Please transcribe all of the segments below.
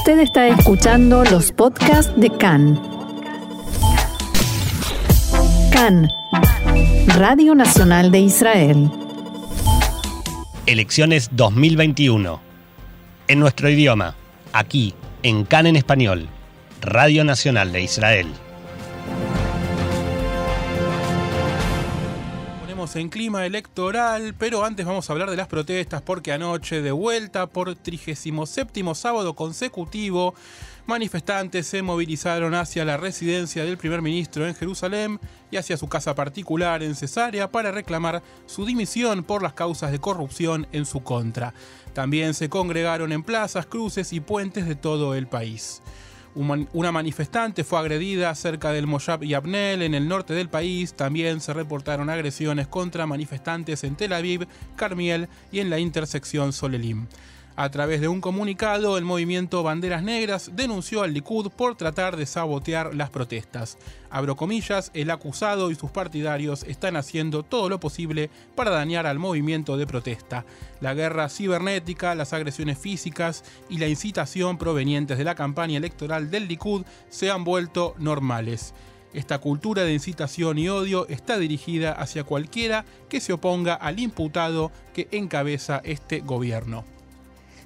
Usted está escuchando los podcasts de CAN. CAN, Radio Nacional de Israel. Elecciones 2021. En nuestro idioma, aquí, en CAN en español, Radio Nacional de Israel. En clima electoral, pero antes vamos a hablar de las protestas porque anoche, de vuelta por 37 sábado consecutivo, manifestantes se movilizaron hacia la residencia del primer ministro en Jerusalén y hacia su casa particular en Cesarea para reclamar su dimisión por las causas de corrupción en su contra. También se congregaron en plazas, cruces y puentes de todo el país. Una manifestante fue agredida cerca del Moshab Yabnel en el norte del país. También se reportaron agresiones contra manifestantes en Tel Aviv, Carmiel y en la intersección Solelim. A través de un comunicado, el movimiento Banderas Negras denunció al Likud por tratar de sabotear las protestas. Abro comillas, el acusado y sus partidarios están haciendo todo lo posible para dañar al movimiento de protesta. La guerra cibernética, las agresiones físicas y la incitación provenientes de la campaña electoral del Likud se han vuelto normales. Esta cultura de incitación y odio está dirigida hacia cualquiera que se oponga al imputado que encabeza este gobierno.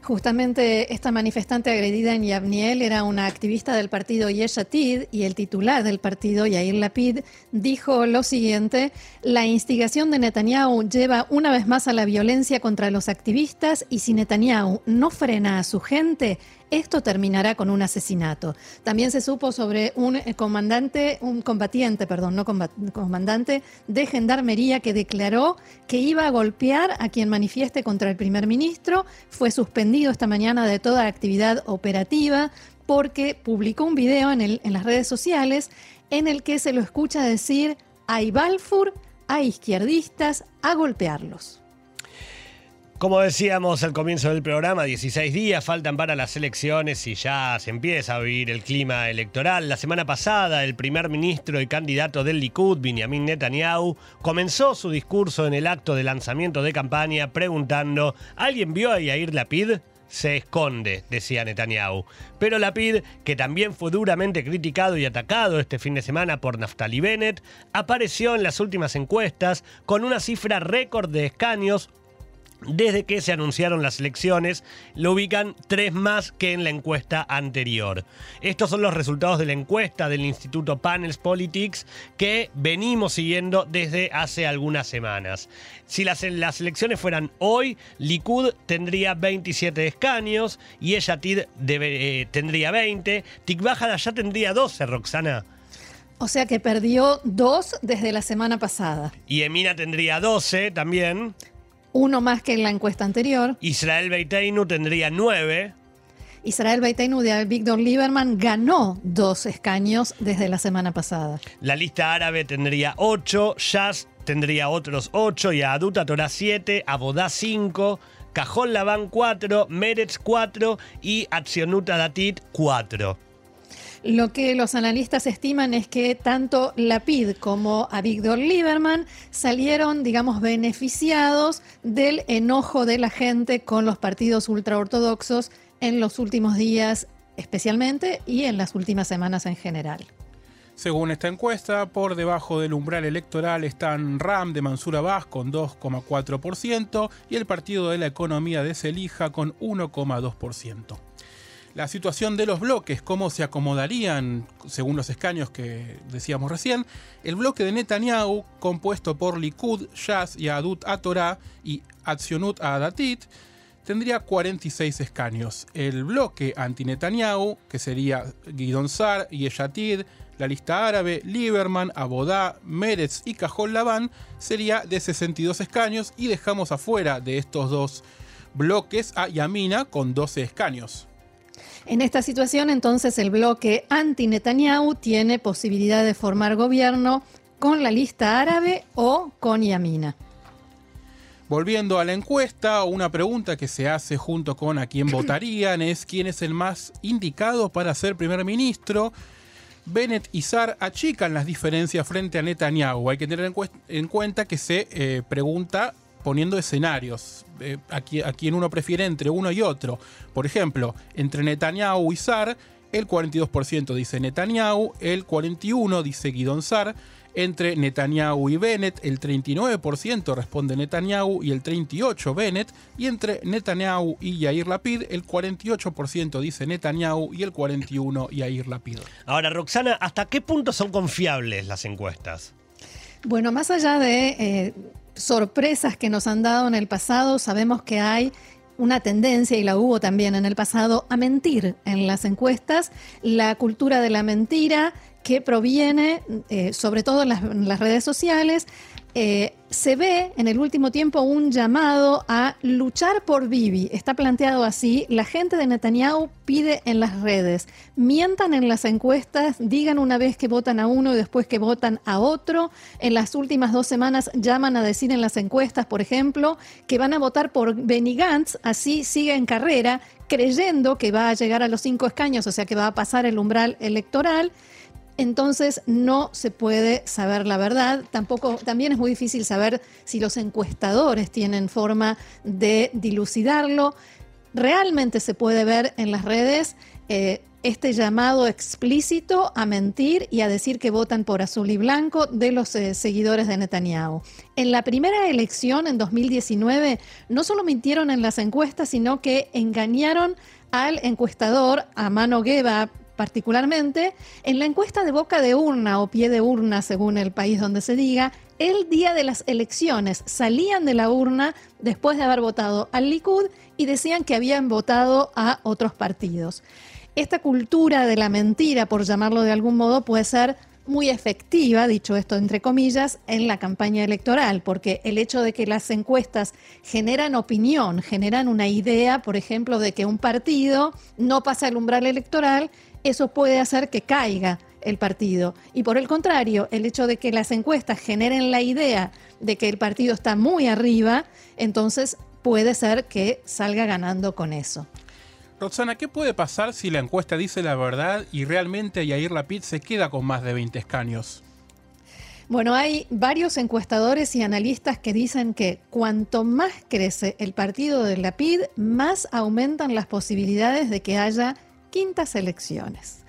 Justamente esta manifestante agredida en Yavniel era una activista del partido Yeshatid y el titular del partido, Yair Lapid, dijo lo siguiente, la instigación de Netanyahu lleva una vez más a la violencia contra los activistas y si Netanyahu no frena a su gente, esto terminará con un asesinato. También se supo sobre un eh, comandante, un combatiente, perdón, no comandante de gendarmería que declaró que iba a golpear a quien manifieste contra el primer ministro. Fue suspendido esta mañana de toda actividad operativa porque publicó un video en, las redes sociales en el que se lo escucha decir hay Balfour, hay izquierdistas, a golpearlos. Como decíamos al comienzo del programa, 16 días faltan para las elecciones y ya se empieza a vivir el clima electoral. La semana pasada, el primer ministro y candidato del Likud, Benjamin Netanyahu, comenzó su discurso en el acto de lanzamiento de campaña preguntando: ¿Alguien vio a Yair Lapid? se esconde, decía Netanyahu. Pero Lapid, que también fue duramente criticado y atacado este fin de semana por Naftali Bennett, apareció en las últimas encuestas con una cifra récord de escaños, desde que se anunciaron las elecciones, lo ubican tres más que en la encuesta anterior. Estos son los resultados de la encuesta del Instituto Panels Politics que venimos siguiendo desde hace algunas semanas. Si las, elecciones fueran hoy, Likud tendría 27 escaños y Eyatid eh, tendría 20. Tikvah ya tendría 12, Roxana. O sea que perdió dos desde la semana pasada. Y Emina tendría 12 también uno más que en la encuesta anterior. Israel Beiteinu tendría nueve. Israel Beiteinu de Víctor Lieberman ganó dos escaños desde la semana pasada. La lista árabe tendría ocho, Jazz tendría otros ocho, y Aduta Torah siete, Abodá cinco, Cajón Labán cuatro, Meretz cuatro y Accionuta Datit cuatro. Lo que los analistas estiman es que tanto Lapid como a Víctor Lieberman salieron, digamos, beneficiados del enojo de la gente con los partidos ultraortodoxos en los últimos días especialmente y en las últimas semanas en general. Según esta encuesta, por debajo del umbral electoral están RAM de Mansura Abbas con 2,4% y el Partido de la Economía de Selija con 1,2% la situación de los bloques, cómo se acomodarían según los escaños que decíamos recién. El bloque de Netanyahu, compuesto por Likud, Shas y Adut Atorah y Atzionut Adatit, tendría 46 escaños. El bloque anti-Netanyahu, que sería Gidon Sar, Yeshatid, la lista árabe, Lieberman, Abodá, Meretz y Cajol Labán, sería de 62 escaños y dejamos afuera de estos dos bloques a Yamina con 12 escaños. En esta situación, entonces, el bloque anti-Netanyahu tiene posibilidad de formar gobierno con la lista árabe o con Yamina. Volviendo a la encuesta, una pregunta que se hace junto con a quién votarían es quién es el más indicado para ser primer ministro. Bennett y Sar achican las diferencias frente a Netanyahu. Hay que tener en, cuenta que se eh, pregunta poniendo escenarios. Eh, a, qui- a quien uno prefiere entre uno y otro. Por ejemplo, entre Netanyahu y Sar, el 42% dice Netanyahu, el 41% dice Guidon Sar. Entre Netanyahu y Bennett, el 39% responde Netanyahu y el 38% Bennett. Y entre Netanyahu y Yair Lapid, el 48% dice Netanyahu y el 41% Yair Lapid. Ahora, Roxana, ¿hasta qué punto son confiables las encuestas? Bueno, más allá de eh, sorpresas que nos han dado en el pasado, sabemos que hay una tendencia, y la hubo también en el pasado, a mentir en las encuestas. La cultura de la mentira que proviene, eh, sobre todo en las, en las redes sociales, eh, se ve en el último tiempo un llamado a luchar por Bibi. Está planteado así. La gente de Netanyahu pide en las redes, mientan en las encuestas, digan una vez que votan a uno y después que votan a otro. En las últimas dos semanas llaman a decir en las encuestas, por ejemplo, que van a votar por Benny Gantz, así sigue en carrera, creyendo que va a llegar a los cinco escaños, o sea que va a pasar el umbral electoral entonces no se puede saber la verdad. Tampoco, también es muy difícil saber si los encuestadores tienen forma de dilucidarlo. Realmente se puede ver en las redes eh, este llamado explícito a mentir y a decir que votan por azul y blanco de los eh, seguidores de Netanyahu. En la primera elección, en 2019, no solo mintieron en las encuestas, sino que engañaron al encuestador, a Mano Geba particularmente, en la encuesta de boca de urna o pie de urna, según el país donde se diga, el día de las elecciones salían de la urna después de haber votado al Likud y decían que habían votado a otros partidos. Esta cultura de la mentira, por llamarlo de algún modo, puede ser muy efectiva, dicho esto entre comillas, en la campaña electoral, porque el hecho de que las encuestas generan opinión, generan una idea, por ejemplo, de que un partido no pasa el umbral electoral, eso puede hacer que caiga el partido. Y por el contrario, el hecho de que las encuestas generen la idea de que el partido está muy arriba, entonces puede ser que salga ganando con eso. Roxana, ¿qué puede pasar si la encuesta dice la verdad y realmente Yair Lapid se queda con más de 20 escaños? Bueno, hay varios encuestadores y analistas que dicen que cuanto más crece el partido de la PID, más aumentan las posibilidades de que haya quintas elecciones.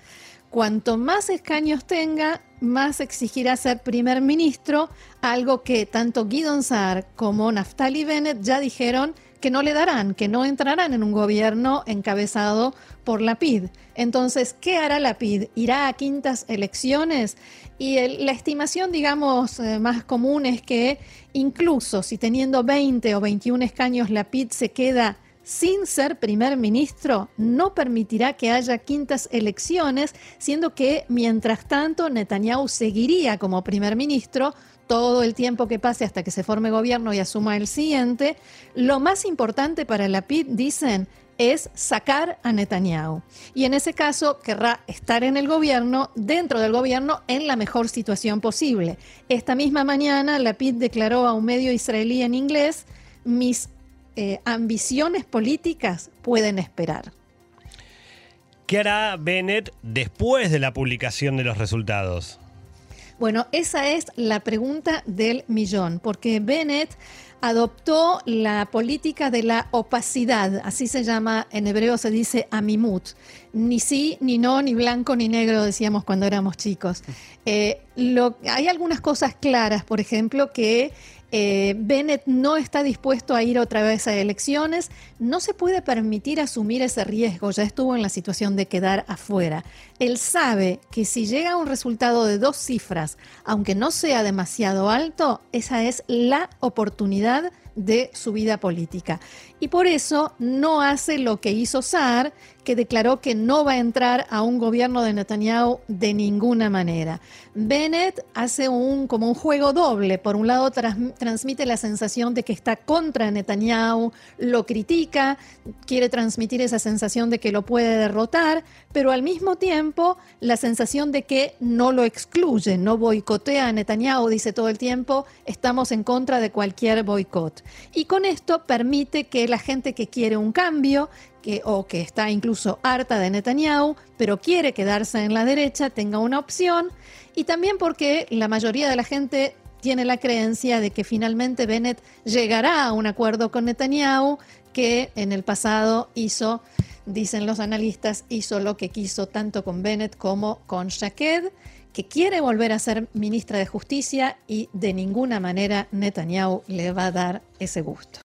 Cuanto más escaños tenga, más exigirá ser primer ministro, algo que tanto Guidon Saar como Naftali Bennett ya dijeron que no le darán, que no entrarán en un gobierno encabezado por la PID. Entonces, ¿qué hará la PID? ¿Irá a quintas elecciones? Y la estimación, digamos, eh, más común es que incluso si teniendo 20 o 21 escaños la PID se queda sin ser primer ministro, no permitirá que haya quintas elecciones, siendo que mientras tanto Netanyahu seguiría como primer ministro todo el tiempo que pase hasta que se forme gobierno y asuma el siguiente. Lo más importante para la PID, dicen, es sacar a Netanyahu. Y en ese caso querrá estar en el gobierno, dentro del gobierno, en la mejor situación posible. Esta misma mañana, la PID declaró a un medio israelí en inglés, mis eh, ambiciones políticas pueden esperar. ¿Qué hará Bennett después de la publicación de los resultados? Bueno, esa es la pregunta del millón, porque Bennett adoptó la política de la opacidad, así se llama, en hebreo se dice amimut, ni sí, ni no, ni blanco, ni negro, decíamos cuando éramos chicos. Eh, lo, hay algunas cosas claras, por ejemplo, que eh, Bennett no está dispuesto a ir otra vez a elecciones, no se puede permitir asumir ese riesgo, ya estuvo en la situación de quedar afuera. Él sabe que si llega a un resultado de dos cifras, aunque no sea demasiado alto, esa es la oportunidad de su vida política. Y por eso no hace lo que hizo Saar, que declaró que no va a entrar a un gobierno de Netanyahu de ninguna manera. Bennett hace un, como un juego doble. Por un lado, trans, transmite la sensación de que está contra Netanyahu, lo critica, quiere transmitir esa sensación de que lo puede derrotar, pero al mismo tiempo la sensación de que no lo excluye, no boicotea a Netanyahu, dice todo el tiempo, estamos en contra de cualquier boicot. Y con esto permite que la gente que quiere un cambio, o que está incluso harta de Netanyahu, pero quiere quedarse en la derecha, tenga una opción, y también porque la mayoría de la gente tiene la creencia de que finalmente Bennett llegará a un acuerdo con Netanyahu, que en el pasado hizo, dicen los analistas, hizo lo que quiso tanto con Bennett como con Shaked, que quiere volver a ser ministra de Justicia y de ninguna manera Netanyahu le va a dar ese gusto.